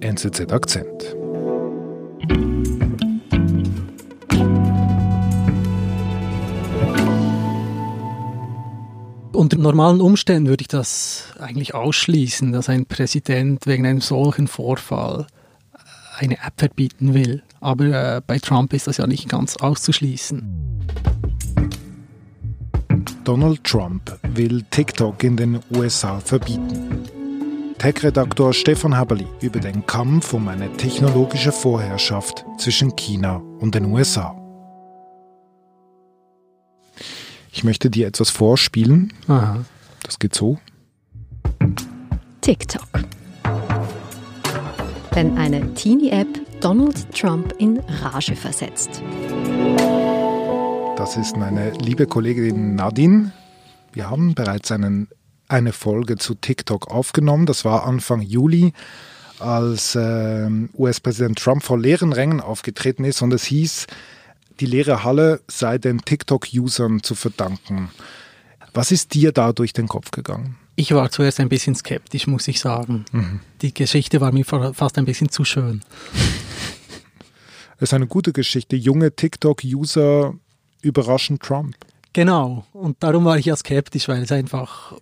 NZZ Akzent. Unter normalen Umständen würde ich das eigentlich ausschließen, dass ein Präsident wegen einem solchen Vorfall eine App verbieten will. Aber äh, bei Trump ist das ja nicht ganz auszuschließen. Donald Trump will TikTok in den USA verbieten. Tech-Redaktor Stefan Haberli über den Kampf um eine technologische Vorherrschaft zwischen China und den USA. Ich möchte dir etwas vorspielen. Aha. Das geht so. TikTok. Wenn eine Teenie-App Donald Trump in Rage versetzt. Das ist meine liebe Kollegin Nadine. Wir haben bereits einen, eine Folge zu TikTok aufgenommen. Das war Anfang Juli, als äh, US-Präsident Trump vor leeren Rängen aufgetreten ist und es hieß, die leere Halle sei den TikTok-Usern zu verdanken. Was ist dir da durch den Kopf gegangen? Ich war zuerst ein bisschen skeptisch, muss ich sagen. Mhm. Die Geschichte war mir fast ein bisschen zu schön. Es ist eine gute Geschichte. Junge TikTok-User überraschen Trump. Genau. Und darum war ich ja skeptisch, weil es einfach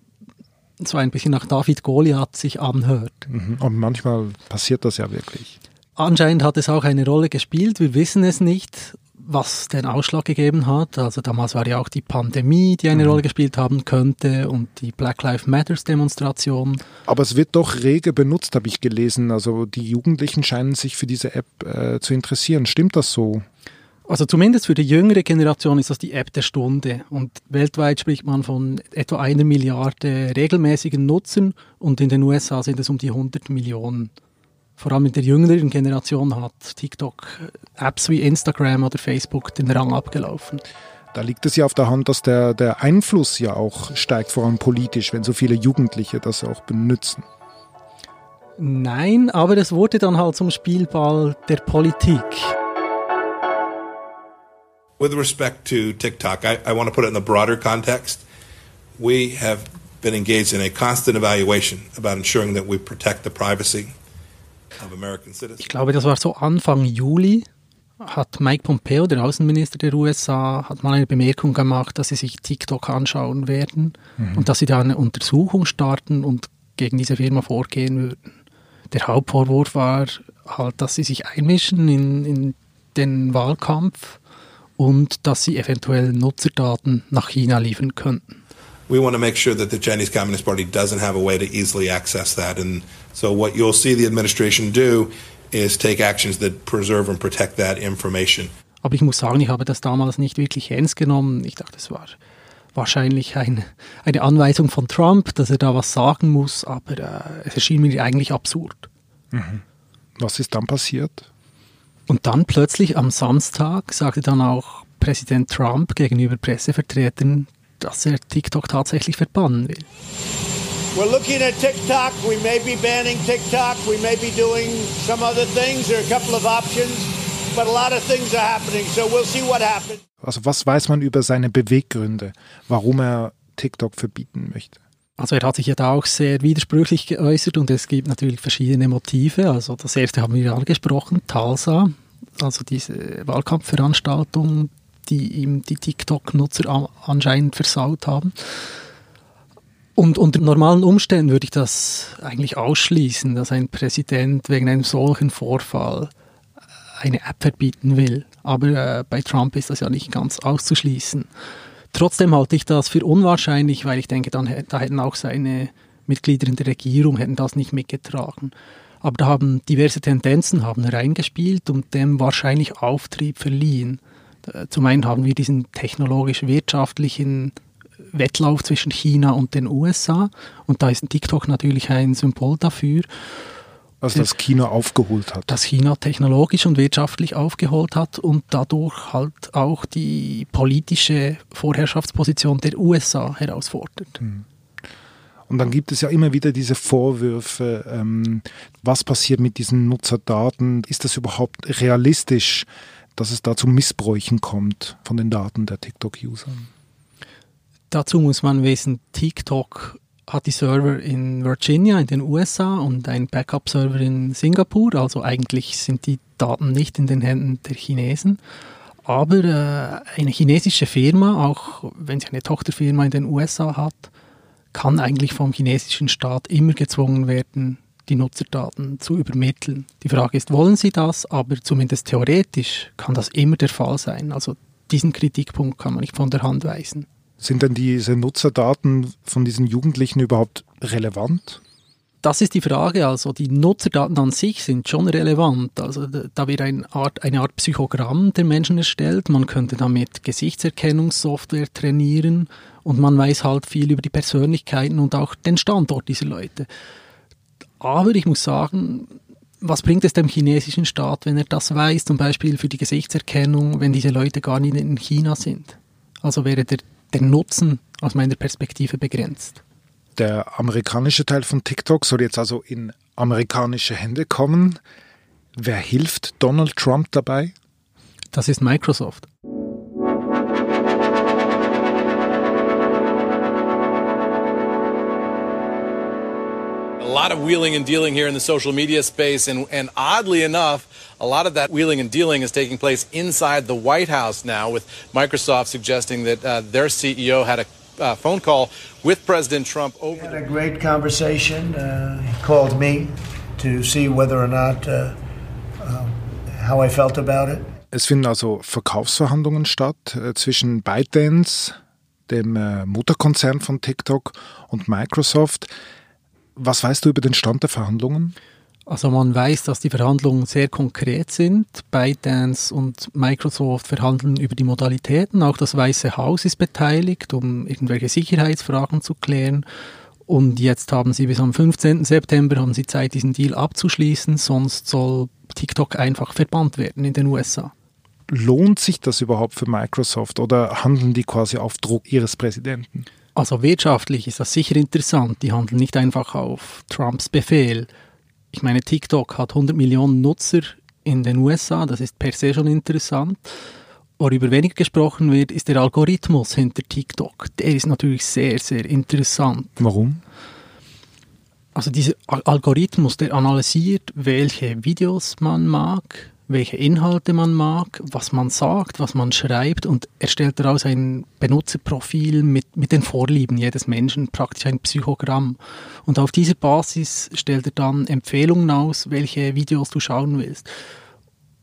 so ein bisschen nach David Goliath sich anhört. Mhm. Und manchmal passiert das ja wirklich. Anscheinend hat es auch eine Rolle gespielt. Wir wissen es nicht was den Ausschlag gegeben hat. Also damals war ja auch die Pandemie, die eine mhm. Rolle gespielt haben könnte und die Black Lives Matters Demonstration. Aber es wird doch rege benutzt, habe ich gelesen. Also die Jugendlichen scheinen sich für diese App äh, zu interessieren. Stimmt das so? Also zumindest für die jüngere Generation ist das die App der Stunde. Und weltweit spricht man von etwa einer Milliarde regelmäßigen Nutzern und in den USA sind es um die 100 Millionen vor allem in der jüngeren Generation hat TikTok Apps wie Instagram oder Facebook den Rang abgelaufen. Da liegt es ja auf der Hand, dass der, der Einfluss ja auch steigt, vor allem politisch, wenn so viele Jugendliche das auch benutzen. Nein, aber es wurde dann halt zum Spielball der Politik. With respect to TikTok, I, I want to put it in the broader context. We have been engaged in a constant evaluation about ensuring that we protect the privacy ich glaube, das war so Anfang Juli, hat Mike Pompeo, der Außenminister der USA, hat mal eine Bemerkung gemacht, dass sie sich TikTok anschauen werden mhm. und dass sie da eine Untersuchung starten und gegen diese Firma vorgehen würden. Der Hauptvorwurf war halt, dass sie sich einmischen in, in den Wahlkampf und dass sie eventuell Nutzerdaten nach China liefern könnten. We want to make sure that the Chinese Communist Party doesn't have a way to easily access that and So what you'll see the administration do is take actions that preserve and protect that information. Aber ich muss sagen, ich habe das damals nicht wirklich ernst genommen. Ich dachte, es war wahrscheinlich ein, eine Anweisung von Trump, dass er da was sagen muss, aber äh, es erschien mir eigentlich absurd. Mhm. Was ist dann passiert? Und dann plötzlich am Samstag sagte dann auch Präsident Trump gegenüber Pressevertretern, dass er TikTok tatsächlich verbannen will. We're looking at TikTok. We may be banning TikTok. We may be doing some other things. There are a couple of options, but a lot of things are happening. So we'll see what happens. Also was weiß man über seine Beweggründe, warum er TikTok verbieten möchte? Also er hat sich ja da auch sehr widersprüchlich geäußert und es gibt natürlich verschiedene Motive. Also das erste haben wir angesprochen, Talsa, also diese Wahlkampfveranstaltung, die ihm die TikTok-Nutzer anscheinend versaut haben. Und unter normalen Umständen würde ich das eigentlich ausschließen, dass ein Präsident wegen einem solchen Vorfall eine App verbieten will. Aber äh, bei Trump ist das ja nicht ganz auszuschließen. Trotzdem halte ich das für unwahrscheinlich, weil ich denke, dann, da hätten auch seine Mitglieder in der Regierung hätten das nicht mitgetragen. Aber da haben diverse Tendenzen haben reingespielt und dem wahrscheinlich Auftrieb verliehen. Zum einen haben wir diesen technologisch-wirtschaftlichen Wettlauf zwischen China und den USA. Und da ist TikTok natürlich ein Symbol dafür. Also dass China aufgeholt hat. Dass China technologisch und wirtschaftlich aufgeholt hat und dadurch halt auch die politische Vorherrschaftsposition der USA herausfordert. Hm. Und dann gibt es ja immer wieder diese Vorwürfe, ähm, was passiert mit diesen Nutzerdaten? Ist das überhaupt realistisch, dass es da zu Missbräuchen kommt von den Daten der TikTok-Usern? Dazu muss man wissen, TikTok hat die Server in Virginia in den USA und ein Backup-Server in Singapur. Also eigentlich sind die Daten nicht in den Händen der Chinesen. Aber äh, eine chinesische Firma, auch wenn sie eine Tochterfirma in den USA hat, kann eigentlich vom chinesischen Staat immer gezwungen werden, die Nutzerdaten zu übermitteln. Die Frage ist, wollen sie das? Aber zumindest theoretisch kann das immer der Fall sein. Also diesen Kritikpunkt kann man nicht von der Hand weisen. Sind denn diese Nutzerdaten von diesen Jugendlichen überhaupt relevant? Das ist die Frage. Also die Nutzerdaten an sich sind schon relevant. Also da wird eine Art, eine Art Psychogramm der Menschen erstellt. Man könnte damit Gesichtserkennungssoftware trainieren und man weiß halt viel über die Persönlichkeiten und auch den Standort dieser Leute. Aber ich muss sagen, was bringt es dem chinesischen Staat, wenn er das weiß, zum Beispiel für die Gesichtserkennung, wenn diese Leute gar nicht in China sind? Also wäre der, der Nutzen aus meiner Perspektive begrenzt. Der amerikanische Teil von TikTok soll jetzt also in amerikanische Hände kommen. Wer hilft Donald Trump dabei? Das ist Microsoft. A lot of wheeling and dealing here in the social media space, and, and, oddly enough, a lot of that wheeling and dealing is taking place inside the White House now, with Microsoft suggesting that uh, their CEO had a uh, phone call with President Trump over. We had a great conversation. Uh, he called me to see whether or not uh, um, how I felt about it. Es finden also Verkaufsverhandlungen statt äh, zwischen ByteDance, dem äh, Mutterkonzern von TikTok, und Microsoft. Was weißt du über den Stand der Verhandlungen? Also man weiß, dass die Verhandlungen sehr konkret sind. ByteDance und Microsoft verhandeln über die Modalitäten. Auch das Weiße Haus ist beteiligt, um irgendwelche Sicherheitsfragen zu klären. Und jetzt haben sie bis am 15. September haben sie Zeit, diesen Deal abzuschließen. Sonst soll TikTok einfach verbannt werden in den USA. Lohnt sich das überhaupt für Microsoft oder handeln die quasi auf Druck ihres Präsidenten? Also wirtschaftlich ist das sicher interessant. Die handeln nicht einfach auf Trumps Befehl. Ich meine, TikTok hat 100 Millionen Nutzer in den USA, das ist per se schon interessant. Worüber weniger gesprochen wird, ist der Algorithmus hinter TikTok. Der ist natürlich sehr, sehr interessant. Warum? Also dieser Algorithmus, der analysiert, welche Videos man mag, welche Inhalte man mag, was man sagt, was man schreibt und erstellt daraus ein Benutzerprofil mit, mit den Vorlieben jedes Menschen, praktisch ein Psychogramm. Und auf dieser Basis stellt er dann Empfehlungen aus, welche Videos du schauen willst.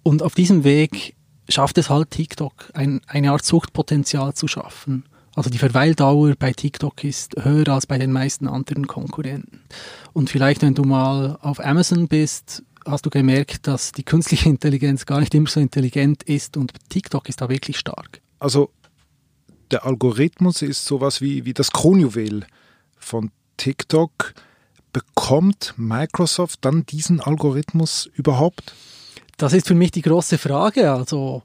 Und auf diesem Weg schafft es halt TikTok, ein, eine Art Suchtpotenzial zu schaffen. Also die Verweildauer bei TikTok ist höher als bei den meisten anderen Konkurrenten. Und vielleicht, wenn du mal auf Amazon bist, hast du gemerkt, dass die künstliche Intelligenz gar nicht immer so intelligent ist und TikTok ist da wirklich stark. Also der Algorithmus ist sowas wie, wie das Kronjuwel von TikTok. Bekommt Microsoft dann diesen Algorithmus überhaupt? Das ist für mich die große Frage. Also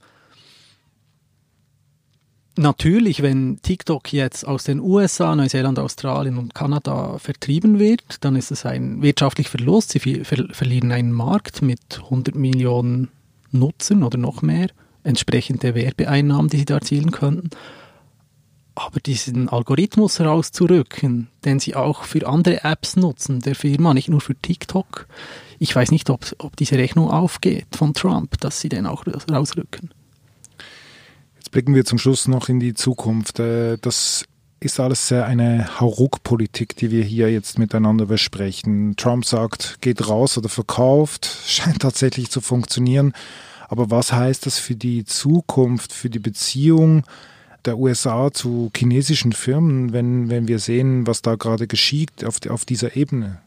natürlich, wenn TikTok jetzt aus den USA, Neuseeland, Australien und Kanada vertrieben wird, dann ist es ein wirtschaftlicher Verlust. Sie ver verlieren einen Markt mit 100 Millionen Nutzern oder noch mehr, entsprechende Werbeeinnahmen, die sie da erzielen könnten. Aber diesen Algorithmus herauszurücken, den sie auch für andere Apps nutzen, der Firma, nicht nur für TikTok, ich weiß nicht, ob, ob diese Rechnung aufgeht von Trump, dass sie den auch rausrücken. Jetzt blicken wir zum Schluss noch in die Zukunft. Äh, das ist alles eine Hauruck-Politik, die wir hier jetzt miteinander besprechen. Trump sagt, geht raus oder verkauft, scheint tatsächlich zu funktionieren. Aber was heißt das für die Zukunft, für die Beziehung der USA zu chinesischen Firmen, wenn, wenn wir sehen, was da gerade geschieht auf, auf dieser Ebene?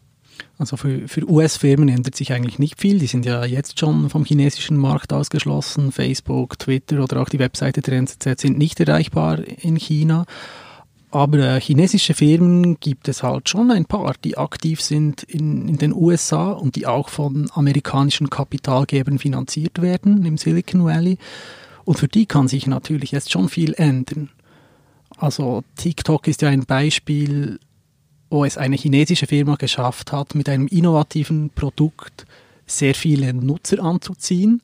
Also für, für US-Firmen ändert sich eigentlich nicht viel. Die sind ja jetzt schon vom chinesischen Markt ausgeschlossen. Facebook, Twitter oder auch die Webseite der NZZ sind nicht erreichbar in China. Aber äh, chinesische Firmen gibt es halt schon ein paar, die aktiv sind in, in den USA und die auch von amerikanischen Kapitalgebern finanziert werden im Silicon Valley. Und für die kann sich natürlich jetzt schon viel ändern. Also TikTok ist ja ein Beispiel wo es eine chinesische Firma geschafft hat, mit einem innovativen Produkt sehr viele Nutzer anzuziehen.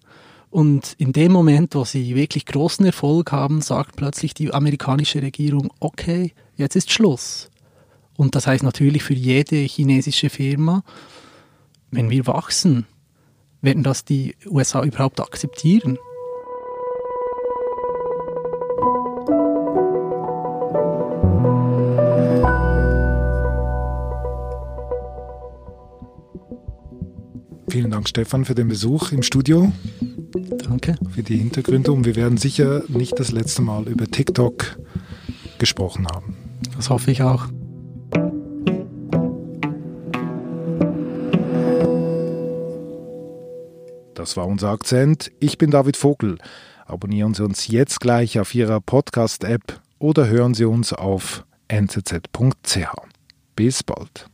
Und in dem Moment, wo sie wirklich großen Erfolg haben, sagt plötzlich die amerikanische Regierung, okay, jetzt ist Schluss. Und das heißt natürlich für jede chinesische Firma, wenn wir wachsen, werden das die USA überhaupt akzeptieren? Dank, Stefan, für den Besuch im Studio. Danke. Für die Hintergründe. Und wir werden sicher nicht das letzte Mal über TikTok gesprochen haben. Das hoffe ich auch. Das war unser Akzent. Ich bin David Vogel. Abonnieren Sie uns jetzt gleich auf Ihrer Podcast-App oder hören Sie uns auf nzz.ch. Bis bald.